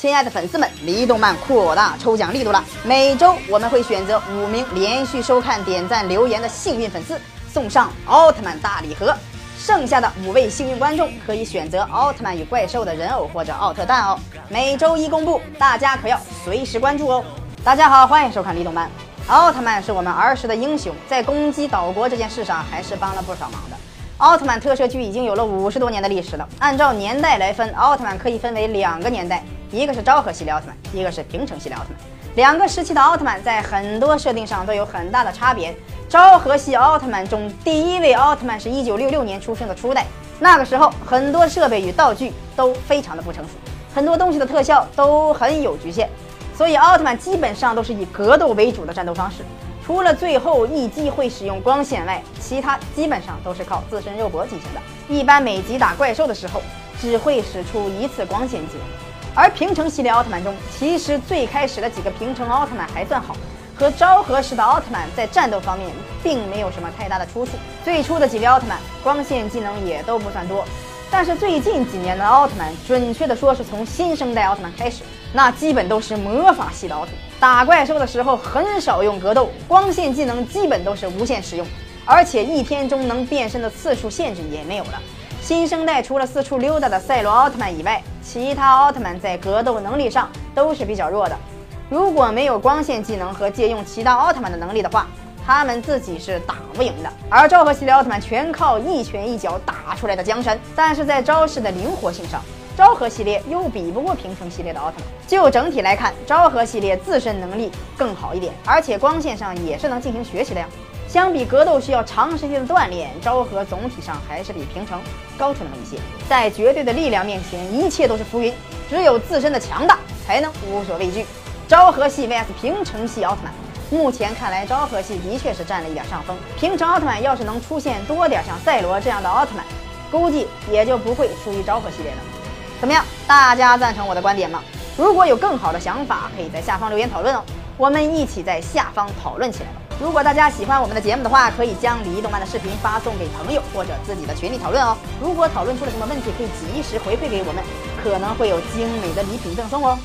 亲爱的粉丝们，离动漫扩大抽奖力度了！每周我们会选择五名连续收看、点赞、留言的幸运粉丝，送上奥特曼大礼盒。剩下的五位幸运观众可以选择奥特曼与怪兽的人偶或者奥特蛋哦。每周一公布，大家可要随时关注哦。大家好，欢迎收看离动漫。奥特曼是我们儿时的英雄，在攻击岛国这件事上还是帮了不少忙的。奥特曼特摄剧已经有了五十多年的历史了。按照年代来分，奥特曼可以分为两个年代。一个是昭和系列奥特曼，一个是平成系列奥特曼。两个时期的奥特曼在很多设定上都有很大的差别。昭和系奥特曼中，第一位奥特曼是一九六六年出生的初代，那个时候很多设备与道具都非常的不成熟，很多东西的特效都很有局限，所以奥特曼基本上都是以格斗为主的战斗方式，除了最后一击会使用光线外，其他基本上都是靠自身肉搏进行的。一般每集打怪兽的时候，只会使出一次光线技能。而平成系列奥特曼中，其实最开始的几个平成奥特曼还算好，和昭和时的奥特曼在战斗方面并没有什么太大的出处。最初的几位奥特曼光线技能也都不算多，但是最近几年的奥特曼，准确的说是从新生代奥特曼开始，那基本都是魔法系的奥特曼，打怪兽的时候很少用格斗，光线技能基本都是无限使用，而且一天中能变身的次数限制也没有了。新生代除了四处溜达的赛罗奥特曼以外，其他奥特曼在格斗能力上都是比较弱的。如果没有光线技能和借用其他奥特曼的能力的话，他们自己是打不赢的。而昭和系列奥特曼全靠一拳一脚打出来的江山，但是在招式的灵活性上，昭和系列又比不过平成系列的奥特曼。就整体来看，昭和系列自身能力更好一点，而且光线上也是能进行学习的呀。相比格斗需要长时间的锻炼，昭和总体上还是比平成高出那么一些。在绝对的力量面前，一切都是浮云，只有自身的强大才能无所畏惧。昭和系 vs 平成系奥特曼，目前看来昭和系的确是占了一点上风。平成奥特曼要是能出现多点像赛罗这样的奥特曼，估计也就不会输于昭和系列了。怎么样，大家赞成我的观点吗？如果有更好的想法，可以在下方留言讨论哦，我们一起在下方讨论起来吧。如果大家喜欢我们的节目的话，可以将李动漫的视频发送给朋友或者自己的群里讨论哦。如果讨论出了什么问题，可以及时回馈给我们，可能会有精美的礼品赠送哦。